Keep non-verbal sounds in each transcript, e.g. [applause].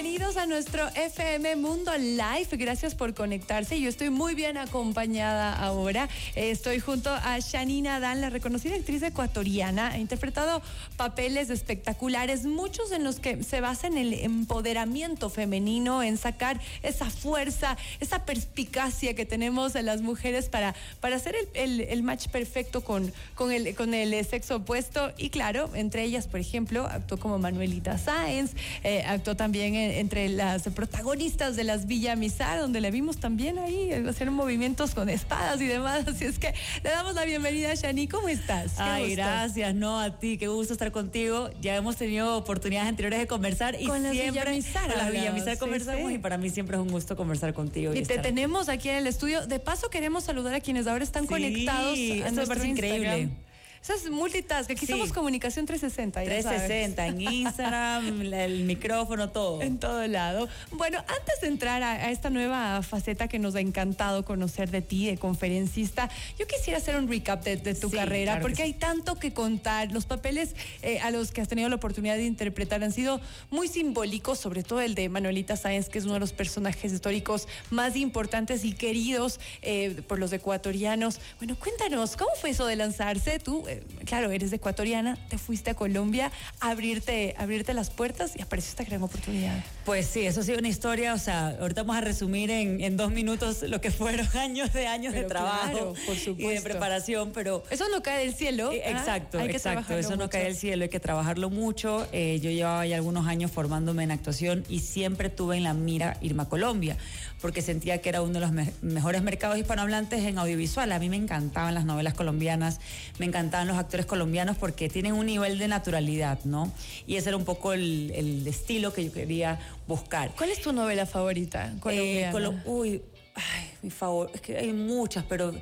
Bienvenidos a nuestro FM Mundo Live. Gracias por conectarse. Yo estoy muy bien acompañada ahora. Estoy junto a Shanina Dan, la reconocida actriz ecuatoriana. Ha interpretado papeles espectaculares, muchos en los que se basa en el empoderamiento femenino, en sacar esa fuerza, esa perspicacia que tenemos en las mujeres para, para hacer el match perfecto con, con, el, con el sexo opuesto. Y claro, entre ellas, por ejemplo, actuó como Manuelita Sáenz, eh, actuó también en- entre las protagonistas de las Villa Mizar, donde le vimos también ahí hacer movimientos con espadas y demás. Así es que le damos la bienvenida a Shani. ¿Cómo estás? Qué Ay, gusto. gracias, no a ti, qué gusto estar contigo. Ya hemos tenido oportunidades anteriores de conversar y Con las siempre Villamizar con las Villamizar sí, conversamos sí. y para mí siempre es un gusto conversar contigo. Y te estar- tenemos aquí en el estudio. De paso, queremos saludar a quienes ahora están Sí, conectados. esto A me nuestro parece increíble. Eso es multitask. Aquí Sí. somos Comunicación 360. ya sabes. 360 en Instagram, [laughs] el micrófono, todo. En todo lado. Bueno, antes de entrar a, a esta nueva faceta que nos ha encantado conocer de ti, de conferencista, yo quisiera hacer un recap de, de tu Sí, carrera, claro porque sí. hay tanto que contar. Los papeles eh, a los que has tenido la oportunidad de interpretar han sido muy simbólicos, sobre todo el de Manuelita Sáenz, que es uno de los personajes históricos más importantes y queridos eh, por los ecuatorianos. Bueno, cuéntanos, ¿cómo fue eso de lanzarse? Tú, claro, eres ecuatoriana, te fuiste a Colombia a abrirte, a abrirte las puertas y apareció esta gran oportunidad. Pues sí, eso ha sido una historia, o sea, ahorita vamos a resumir en, en dos minutos lo que fueron [laughs] años de años Pero de trabajo claro, por y de preparación, pero Eso no cae del cielo. Eh, ¿ah? Exacto, Hay que exacto. Eso no cae del cielo, hay que trabajarlo mucho. Eh, yo llevaba ya algunos años formándome en actuación y siempre tuve en la mira irme a Colombia, porque sentía que era uno de los me- mejores mercados hispanohablantes en audiovisual. A mí me encantaban las novelas colombianas, me encantaban los actores colombianos porque tienen un nivel de naturalidad, ¿no? Y ese era un poco el, el estilo que yo quería buscar. ¿Cuál es tu novela favorita? Eh, colombiana? Colo- uy, ay, mi favor, es que hay muchas, pero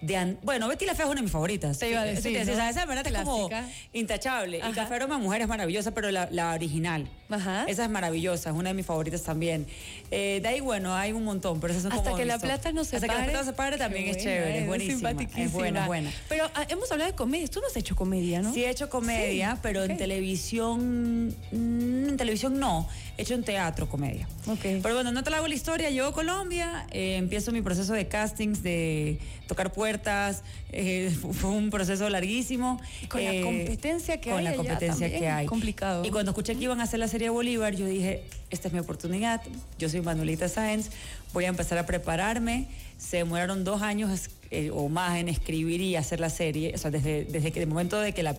de an- bueno, Betty la Fea es una de mis favoritas. Te iba a decir, ¿no? o sea, esa verdad es como Clásica. intachable. Ajá. Y Café Aroma Mujer es maravillosa, pero la, la original. Ajá. Esa es maravillosa, es una de mis favoritas también. Eh, de ahí, bueno, hay un montón, pero esas son Hasta como que la plata no se Hasta pare. que la plata no se pare también es chévere, es buenísima. simpaticísima. Es buena, buena. Pero ah, hemos hablado de comedia. Tú no has hecho comedia, ¿no? Sí he hecho comedia, Sí, pero en televisión, mm, en televisión no, hecho en teatro comedia. Ok. Pero bueno, no te la hago la historia, llego a Colombia, eh, empiezo mi proceso de castings, de tocar puertas, eh, [laughs] fu- fue un proceso larguísimo. Con la competencia que con hay la allá competencia también, que hay. complicado. Y cuando escuché que iban a hacer la serie Bolívar, yo dije, esta es mi oportunidad, yo soy Manuelita Sáenz, voy a empezar a prepararme. Se demoraron dos años eh, o más en escribir y hacer la serie, o sea, desde, desde que el momento de que la,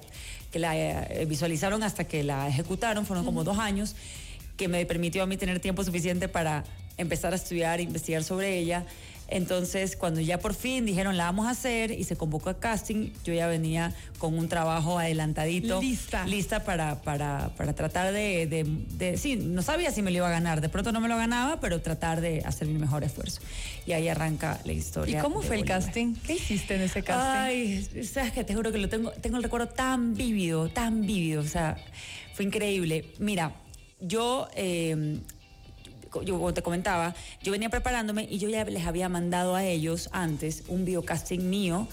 que la eh, visualizaron hasta que la ejecutaron, fueron como dos años, que me permitió a mí tener tiempo suficiente para empezar a estudiar, investigar sobre ella. Entonces, cuando ya por fin dijeron la vamos a hacer y se convocó a casting, yo ya venía con un trabajo adelantadito. Lista. Lista para, para, para tratar de, de, de- Sí, no sabía si me lo iba a ganar. De pronto no me lo ganaba, pero tratar de hacer mi mejor esfuerzo. Y ahí arranca la ¿Y historia. cómo de fue el casting? ¿Qué hiciste en ese casting? Ay, sabes que te juro que lo tengo, tengo el recuerdo tan vívido, tan vívido, o sea, fue increíble. Mira, yo, eh, yo como te comentaba, yo venía preparándome y yo ya les había mandado a ellos antes un videocasting mío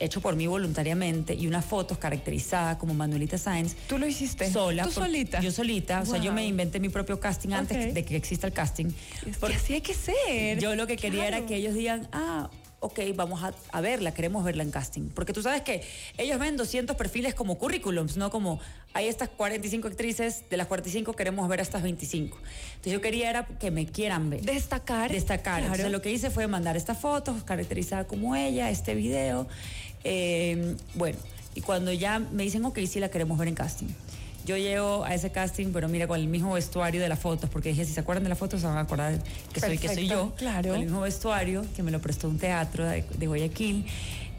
hecho por mí voluntariamente y unas fotos caracterizadas como Manuelita Sáenz. ¿Tú lo hiciste? Sola. ¿Tú por- solita? Yo solita. O sea, yo me inventé mi propio casting antes de que exista el casting. Es que así hay que ser. yo lo que quería era que ellos digan, ah, ok, vamos a, a verla, queremos verla en casting. Porque tú sabes que ellos ven 200 perfiles como currículums, no como hay estas 45 actrices, de las 45 queremos ver a estas 25. Entonces yo quería era que me quieran ver. Destacar. Destacar. Claro. Entonces lo que hice fue mandar estas fotos, caracterizada como ella, este video. Eh, bueno, y cuando ya me dicen, ok, sí la queremos ver en casting. Yo llego a ese casting, pero mira, con el mismo vestuario de las fotos, porque dije, si se acuerdan de las fotos, se van a acordar que soy, que soy yo. claro. Con el mismo vestuario, que me lo prestó un teatro de, de Guayaquil.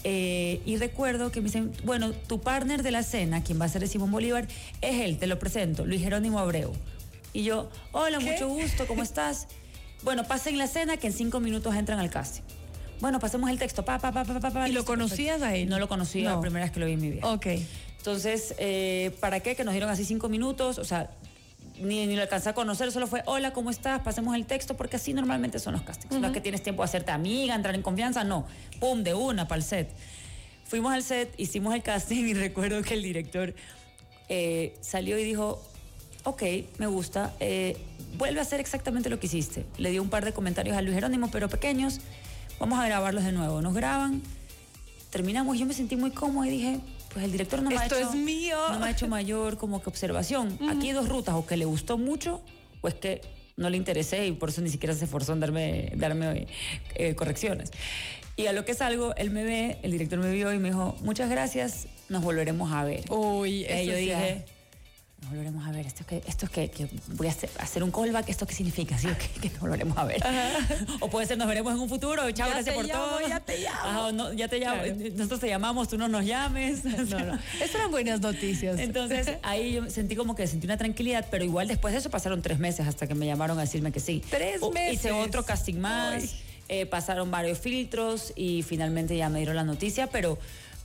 Eh, y recuerdo que me dicen, bueno, tu partner de la cena, quien va a ser Simón Bolívar, es él, te lo presento, Luis Jerónimo Abreu. Y yo, hola, ¿Qué? mucho gusto, ¿cómo estás? Bueno, pasen la cena que en cinco minutos entran al casting. Bueno, pasemos el texto. Pa, pa, pa, pa, pa, pa, ¿Y lo conocías a él? No lo conocía, No. la primera vez que lo vi en mi vida. Ok. Entonces, eh, ¿para qué? Que nos dieron así cinco minutos, o sea, ni, ni lo alcancé a conocer, solo fue, hola, ¿cómo estás? Pasemos el texto, porque así normalmente son los castings. No es que tienes tiempo de hacerte amiga, entrar en confianza, no. Pum, de una, para el set. Fuimos al set, hicimos el casting y [laughs] recuerdo que el director eh, salió y dijo, ok, me gusta, eh, vuelve a hacer exactamente lo que hiciste. Le dio un par de comentarios a Luis Jerónimo, pero pequeños, vamos a grabarlos de nuevo. Nos graban, terminamos, yo me sentí muy cómodo y dije, pues el director no me, ha Esto hecho, es mío. no me ha hecho mayor como que observación. [laughs] Aquí hay dos rutas, o que le gustó mucho, o es que no le interesé y por eso ni siquiera se esforzó en darme, darme eh, correcciones. Y a lo que salgo, él me ve, el director me vio y me dijo, muchas gracias, nos volveremos a ver. Uy, Y eso yo sí, dije, nos volveremos a ver. ¿Esto que esto es que, que voy a hacer, hacer un callback? ¿Esto qué significa? ¿Sí? que, que nos volveremos a ver. [laughs] o puede ser nos veremos en un futuro. Chao, gracias por llamo, todo. ya te llamo. Ajá, no, ya te llamo. Claro. Nosotros te llamamos, tú no nos llames. No, no. [laughs] Estas eran buenas noticias. Entonces ahí yo sentí como que sentí una tranquilidad, pero igual después de eso pasaron tres meses hasta que me llamaron a decirme que sí. Tres O- meses. Hice otro casting más, eh, pasaron varios filtros y finalmente ya me dieron la noticia, pero,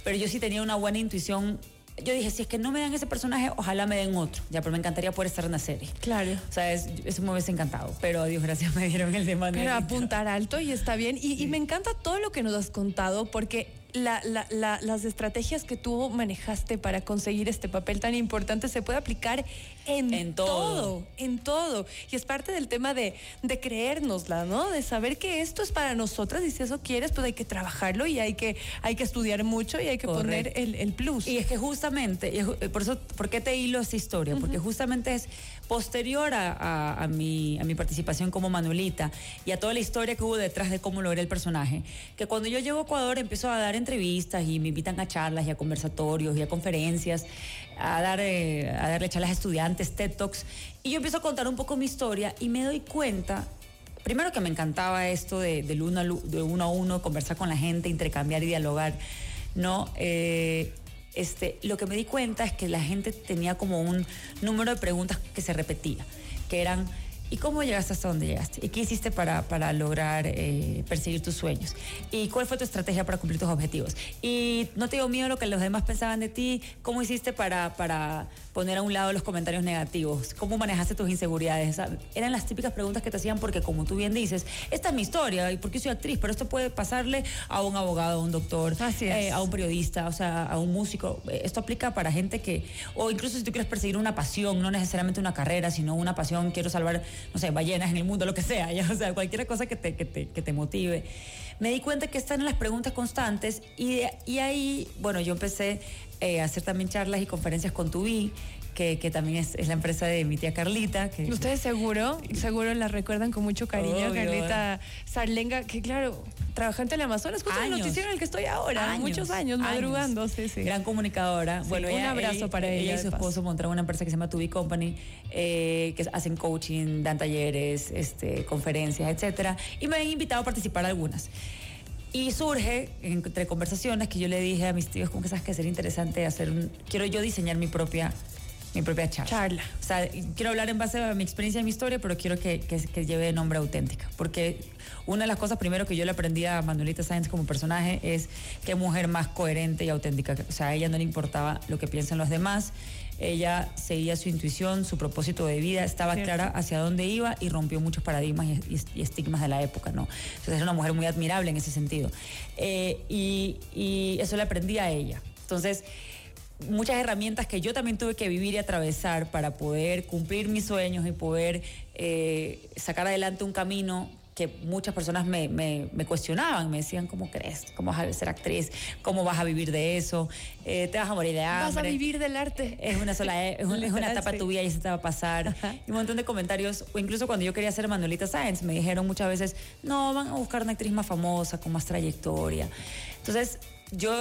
pero yo sí tenía una buena intuición. Yo dije, si es que no me dan ese personaje, ojalá me den otro. Ya, pero me encantaría poder estar en la serie. Claro. O sea, es- eso me hubiese encantado, pero Dios gracias me dieron el de Pero Manuelito. apuntar alto y está bien. Y, y me encanta todo lo que nos has contado porque la- la- la- las estrategias que tú manejaste para conseguir este papel tan importante se puede aplicar en, En todo. En todo. Y es parte del tema de, de creérnosla, ¿no? De saber que esto es para nosotras y si eso quieres, pues hay que trabajarlo y hay que, hay que estudiar mucho y hay que poner el, el plus. Y es que justamente, es ju- por eso, ¿por qué te hilo esta historia? Porque justamente es posterior a, a- a mi, a mi participación como Manuelita y a toda la historia que hubo detrás de cómo logré el personaje, que cuando yo llego a Ecuador empiezo a dar entrevistas y me invitan a charlas y a conversatorios y a conferencias, a, dar, eh, a darle charlas a estudiantes, TED Talks, y yo empiezo a contar un poco mi historia y me doy cuenta Primero que me encantaba esto de, uno a uno, conversar con la gente, intercambiar y dialogar, ¿no? Eh, este, lo que me di cuenta es que la gente tenía como un número de preguntas que se repetía, que eran, ¿y cómo llegaste hasta donde llegaste? ¿Y qué hiciste para, para lograr eh, perseguir tus sueños? ¿Y cuál fue tu estrategia para cumplir tus objetivos? ¿Y no te dio miedo lo que los demás pensaban de ti? ¿Cómo hiciste para, para poner a un lado los comentarios negativos? ¿Cómo manejaste tus inseguridades? Eran las típicas preguntas que te hacían porque, como tú bien dices, esta es mi historia y porque soy actriz, pero esto puede pasarle a un abogado, a un doctor, Así eh, a un periodista, o sea, a un músico. Eh, Esto aplica para gente que, o incluso si tú quieres perseguir una pasión, no necesariamente una carrera, sino una pasión, quiero salvar, no sé, ballenas en el mundo, lo que sea, ya, o sea, cualquier cosa que te, que te, que te motive. Me di cuenta que están en las preguntas constantes y, de- y ahí, bueno, yo empecé eh, a hacer también charlas y conferencias con Tubi, que, que también es, es la empresa de mi tía Carlita. Que, Ustedes seguro, seguro la recuerdan con mucho cariño, Obvio. Carlita Sarlenga, que claro, trabajante en el Amazonas, justo el Años. noticiero en el que estoy ahora, muchos años, madrugando, sí, sí. Gran comunicadora. Sí, bueno, un ella- abrazo para ella, Ella y su esposo montaron una empresa que se llama Tubi Company, eh, que hacen coaching, dan talleres, este, conferencias, etcétera. Y me han invitado a participar algunas. Y surge entre conversaciones que yo le dije a mis tíos, como que sabes que sería interesante hacer un, quiero yo diseñar mi propia mi propia charla. Charla. O sea, quiero hablar en base a mi experiencia y mi historia, pero quiero que, que, que lleve nombre auténtica. Porque una de las cosas primero que yo le aprendí a Manuelita Sáenz como personaje es qué mujer más coherente y auténtica. O sea, a ella no le importaba lo que piensan los demás. Ella seguía su intuición, su propósito de vida, estaba Cierto. clara hacia dónde iba y rompió muchos paradigmas y, estigmas de la época, ¿no? Entonces era una mujer muy admirable en ese sentido. Eh, y, y eso le aprendí a ella. Entonces, muchas herramientas que yo también tuve que vivir y atravesar para poder cumplir mis sueños y poder eh, sacar adelante un camino que muchas personas me, me- me cuestionaban, me decían, ¿cómo crees? ¿Cómo vas a ser actriz? ¿Cómo vas a vivir de eso? Eh, ¿Te vas a morir de hambre? Vas a vivir del arte. Es una sola, es, un- es una [laughs] etapa de tu vida y se te va a pasar. Ajá. Y un montón de comentarios, o incluso cuando yo quería ser Manuelita Sáenz, me dijeron muchas veces, no, van a buscar una actriz más famosa, con más trayectoria. Entonces, yo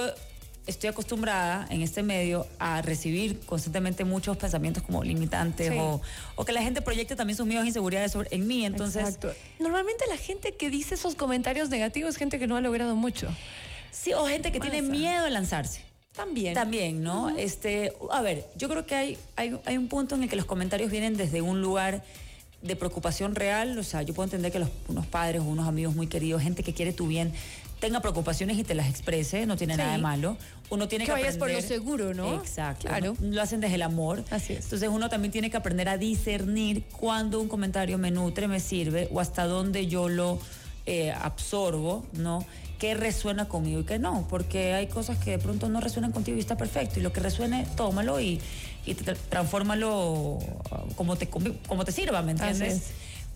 estoy acostumbrada en este medio a recibir constantemente muchos pensamientos como limitantes Sí. o, o que la gente proyecte también sus miedos e inseguridades sobre, en mí. Entonces, Exacto. Normalmente la gente que dice esos comentarios negativos es gente que no ha logrado mucho. sí, o gente que tiene miedo a lanzarse. También. También, ¿no? Este, a ver, yo creo que hay, hay, hay un punto en el que los comentarios vienen desde un lugar de preocupación real, o sea, yo puedo entender que los, unos padres o unos amigos muy queridos, gente que quiere tu bien, tenga preocupaciones y te las exprese, no tiene Sí. nada de malo. Uno tiene Que que, vayas por lo aprender- seguro, ¿no? Exacto. Claro. Lo hacen desde el amor. Así es. Entonces uno también tiene que aprender a discernir cuándo un comentario me nutre, me sirve o hasta dónde yo lo eh, absorbo, ¿no? qué resuena conmigo y qué no, porque hay cosas que de pronto no resuenan contigo y está perfecto, y lo que resuene, tómalo y, y transfórmalo como te, como te sirva, ¿me entiendes?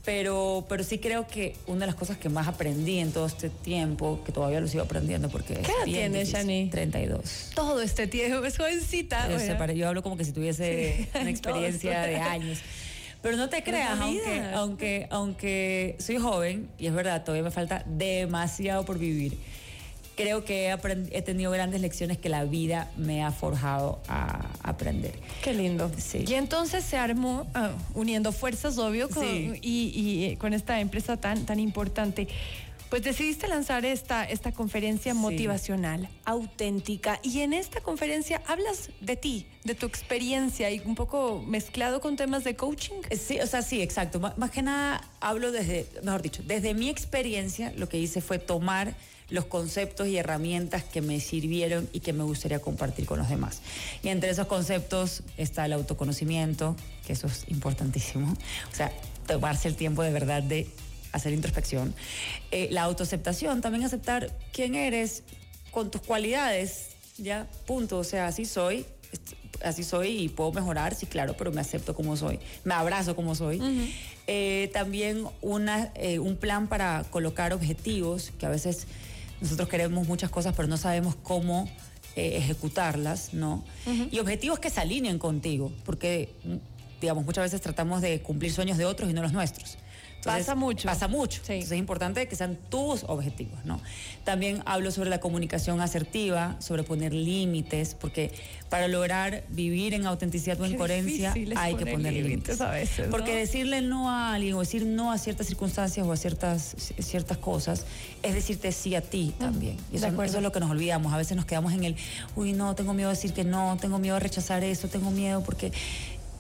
Pero, pero sí creo que una de las cosas que más aprendí en todo este tiempo, que todavía lo sigo aprendiendo porque... ¿Qué edad tienes, Shani? 32. Todo este tiempo, es jovencita. Yo, yo hablo como que si tuviese [laughs] una experiencia de años. Pero no te creas, aunque, aunque, aunque soy joven, y es verdad, todavía me falta demasiado por vivir creo que he, tenido grandes lecciones que la vida me ha forjado a aprender. Qué lindo. Sí. Y entonces se armó, ah, uniendo fuerzas, obvio, con, y, con esta empresa tan, tan importante. Pues decidiste lanzar esta, esta conferencia motivacional, auténtica, y en esta conferencia hablas de ti, de tu experiencia y un poco mezclado con temas de coaching. Sí, o sea, sí, exacto. más que nada hablo desde, mejor dicho, desde mi experiencia, lo que hice fue tomar los conceptos y herramientas que me sirvieron y que me gustaría compartir con los demás. Y entre esos conceptos está el autoconocimiento, que eso es importantísimo. O sea, tomarse el tiempo de verdad de hacer introspección. Eh, la autoaceptación, también aceptar quién eres con tus cualidades, ya, punto. O sea, así soy, así soy y puedo mejorar, sí, claro, pero me acepto como soy, me abrazo como soy. Eh, también una, eh, un plan para colocar objetivos, que a veces nosotros queremos muchas cosas, pero no sabemos cómo eh, ejecutarlas, ¿no? Y objetivos que se alineen contigo, porque, digamos, muchas veces tratamos de cumplir sueños de otros y no los nuestros pasa mucho. Pasa mucho. Entonces es importante que sean tus objetivos, ¿no? También hablo sobre la comunicación asertiva, sobre poner límites, porque para lograr vivir en autenticidad o en coherencia hay que poner límites. A veces, Porque decirle no a alguien o decir no a ciertas circunstancias o a ciertas, ciertas cosas es decirte sí a ti mm, también. Y eso, eso es lo que nos olvidamos. A veces nos quedamos en el, uy, no, tengo miedo de decir que no, tengo miedo de rechazar eso, tengo miedo porque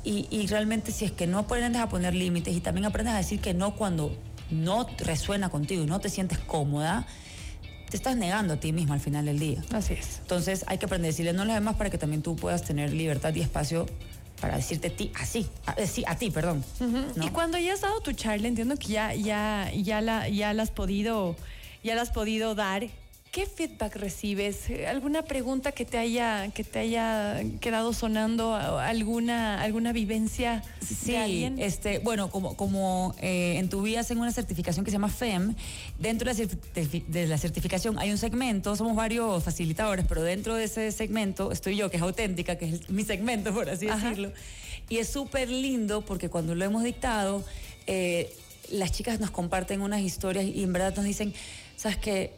y, realmente si es que no aprendes a poner límites y también aprendes a decir que no cuando no resuena contigo y no te sientes cómoda, te estás negando a ti misma al final del día. Así es. Entonces hay que aprender a decirle no a los demás para que también tú puedas tener libertad y espacio para decirte a ti así, a, eh, sí, a ti, perdón. Y cuando ya has dado tu charla, entiendo que ya, ya, ya la, ya la has podido, ya la has podido dar ¿Qué feedback recibes? ¿Alguna pregunta que te haya, que te haya quedado sonando? ¿Alguna, alguna vivencia sí, de alguien? Este, bueno, como, como eh, en tu vida hacen una certificación que se llama FEM, dentro de la certificación hay un segmento, somos varios facilitadores, pero dentro de ese segmento estoy yo, que es auténtica, que es mi segmento, por así decirlo. Y es súper lindo porque cuando lo hemos dictado, eh, las chicas nos comparten unas historias y en verdad nos dicen, sabes que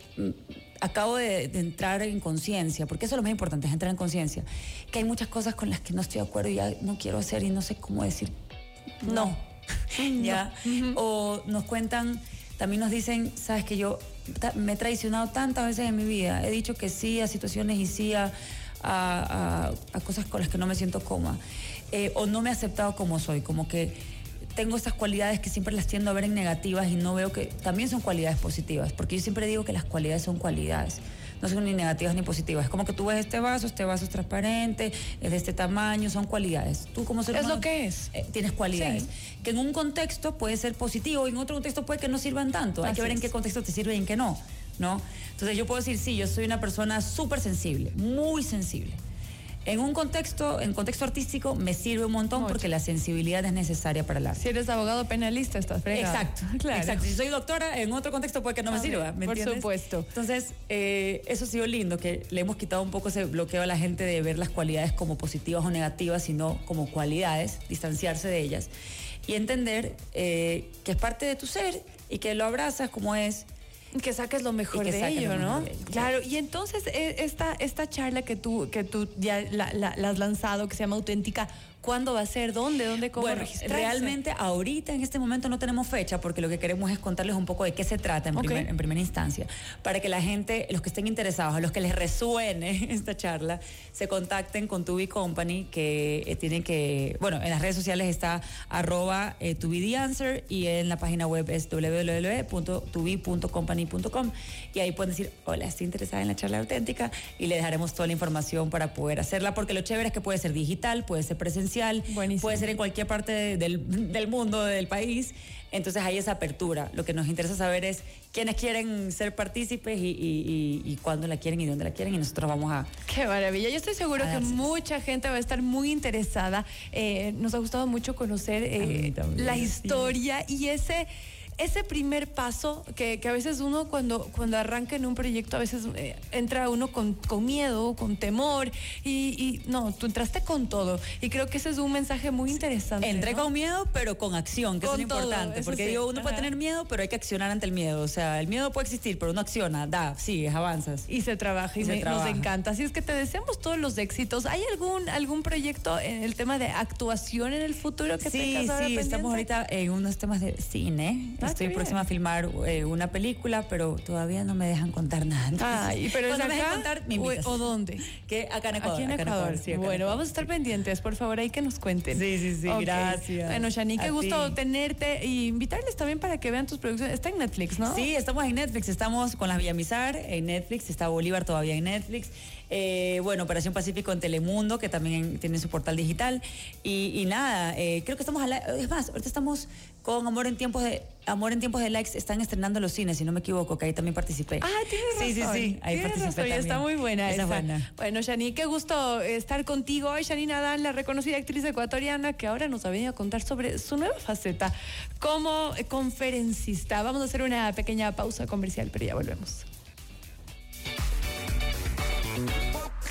acabo de, entrar en conciencia, porque eso es lo más importante, es entrar en conciencia, que hay muchas cosas con las que no estoy de acuerdo y ya no quiero hacer y no sé cómo decir no. [laughs] ¿Ya? O nos cuentan, también nos dicen, sabes que yo me he traicionado tantas veces en mi vida, he dicho que sí a situaciones y sí a, a, cosas con las que no me siento cómoda, eh, o no me he aceptado como soy, como que tengo esas cualidades que siempre las tiendo a ver en negativas y no veo que también son cualidades positivas, porque yo siempre digo que las cualidades son cualidades, no son ni negativas ni positivas. Es como que tú ves este vaso, este vaso es transparente, es de este tamaño, son cualidades. Tú como ser Es lo que es. Eh, tienes cualidades. Que en un contexto puede ser positivo y en otro contexto puede que no sirvan tanto. Hay que ver en qué contexto te sirve y en qué no, ¿no? Entonces yo puedo decir, sí, yo soy una persona súper sensible, muy sensible en un contexto, en contexto artístico, me sirve un montón porque la sensibilidad es necesaria para el arte. Si eres abogado penalista, estás fregado. Exacto, [laughs] claro. Exacto. Si soy doctora, en otro contexto puede que no me sirva, ¿me Por supuesto. Entonces, eh, eso ha sido lindo, que le hemos quitado un poco ese bloqueo a la gente de ver las cualidades como positivas o negativas, sino como cualidades, distanciarse de ellas y entender eh, que es parte de tu ser y que lo abrazas como es que saques lo mejor de ello, ¿no? claro, y entonces eh, esta, esta charla que tú, que tú ya la, la, has lanzado, que se llama Auténtica, ¿Cuándo va a ser? ¿Dónde? ¿Dónde? ¿Cómo bueno, Realmente ahorita en este momento no tenemos fecha porque lo que queremos es contarles un poco de qué se trata en, en primera instancia, para que la gente, los que estén interesados, a los que les resuene [laughs] esta charla, se contacten con Tubi Company, que eh, tienen que, bueno, en las redes sociales está arroba eh, y en la página web es www.tubi.company shanimadani.com y ahí pueden decir, hola, estoy interesada en la charla auténtica y le dejaremos toda la información para poder hacerla, porque lo chévere es que puede ser digital, puede ser presencial, puede ser en cualquier parte del, del mundo, del país. Entonces hay esa apertura. Lo que nos interesa saber es quiénes quieren ser partícipes y, y, cuándo la quieren y dónde la quieren y nosotros vamos a... Qué maravilla. Yo estoy seguro que mucha gente va a estar muy interesada. Eh, nos ha gustado mucho conocer eh, la historia y ese ese primer paso que, a veces uno cuando, cuando arranca en un proyecto, a veces eh, entra uno con, con, miedo, con temor y, no, tú entraste con todo. Y creo que ese es un mensaje muy interesante. Entré con miedo, pero con acción, que es importante. porque digo, uno puede tener miedo, pero hay que accionar ante el miedo. O sea, el miedo puede existir, pero uno acciona, da, sigues, avanzas. Y se trabaja y, nos encanta. Así es que te deseamos todos los éxitos. ¿Hay algún, algún proyecto en el tema de actuación en el futuro que sí, Sí, estamos ahorita en unos temas de cine. Ah, Estoy próxima a filmar eh, una película, pero todavía no me dejan contar nada. Ay, pero es acá, contar, o, dónde? [laughs] Que acá en Ecuador. Aquí en Ecuador. bueno, vamos a estar pendientes, por favor, ahí que nos cuenten. Sí, sí, sí, gracias. Bueno, Shani, qué gusto tenerte y invitarles también para que vean tus producciones. Está en Netflix, ¿no? Sí, estamos en Netflix, estamos con las Villamizar en Netflix, está Bolívar todavía en Netflix. Eh, bueno, Operación Pacífico en Telemundo, que también tiene su portal digital. Y, nada, eh, creo que estamos a la, Es más, ahorita estamos con Amor en tiempos de Amor en tiempos de likes están estrenando los cines, si no me equivoco, que ahí también participé. Ah, tienes razón. Sí, sí, sí, ahí participé Está muy buena esa. Buena. Bueno, Yani, qué gusto estar contigo hoy. Yani Nadal, la reconocida actriz ecuatoriana que ahora nos ha venido a contar sobre su nueva faceta como conferencista. Vamos a hacer una pequeña pausa comercial, pero ya volvemos.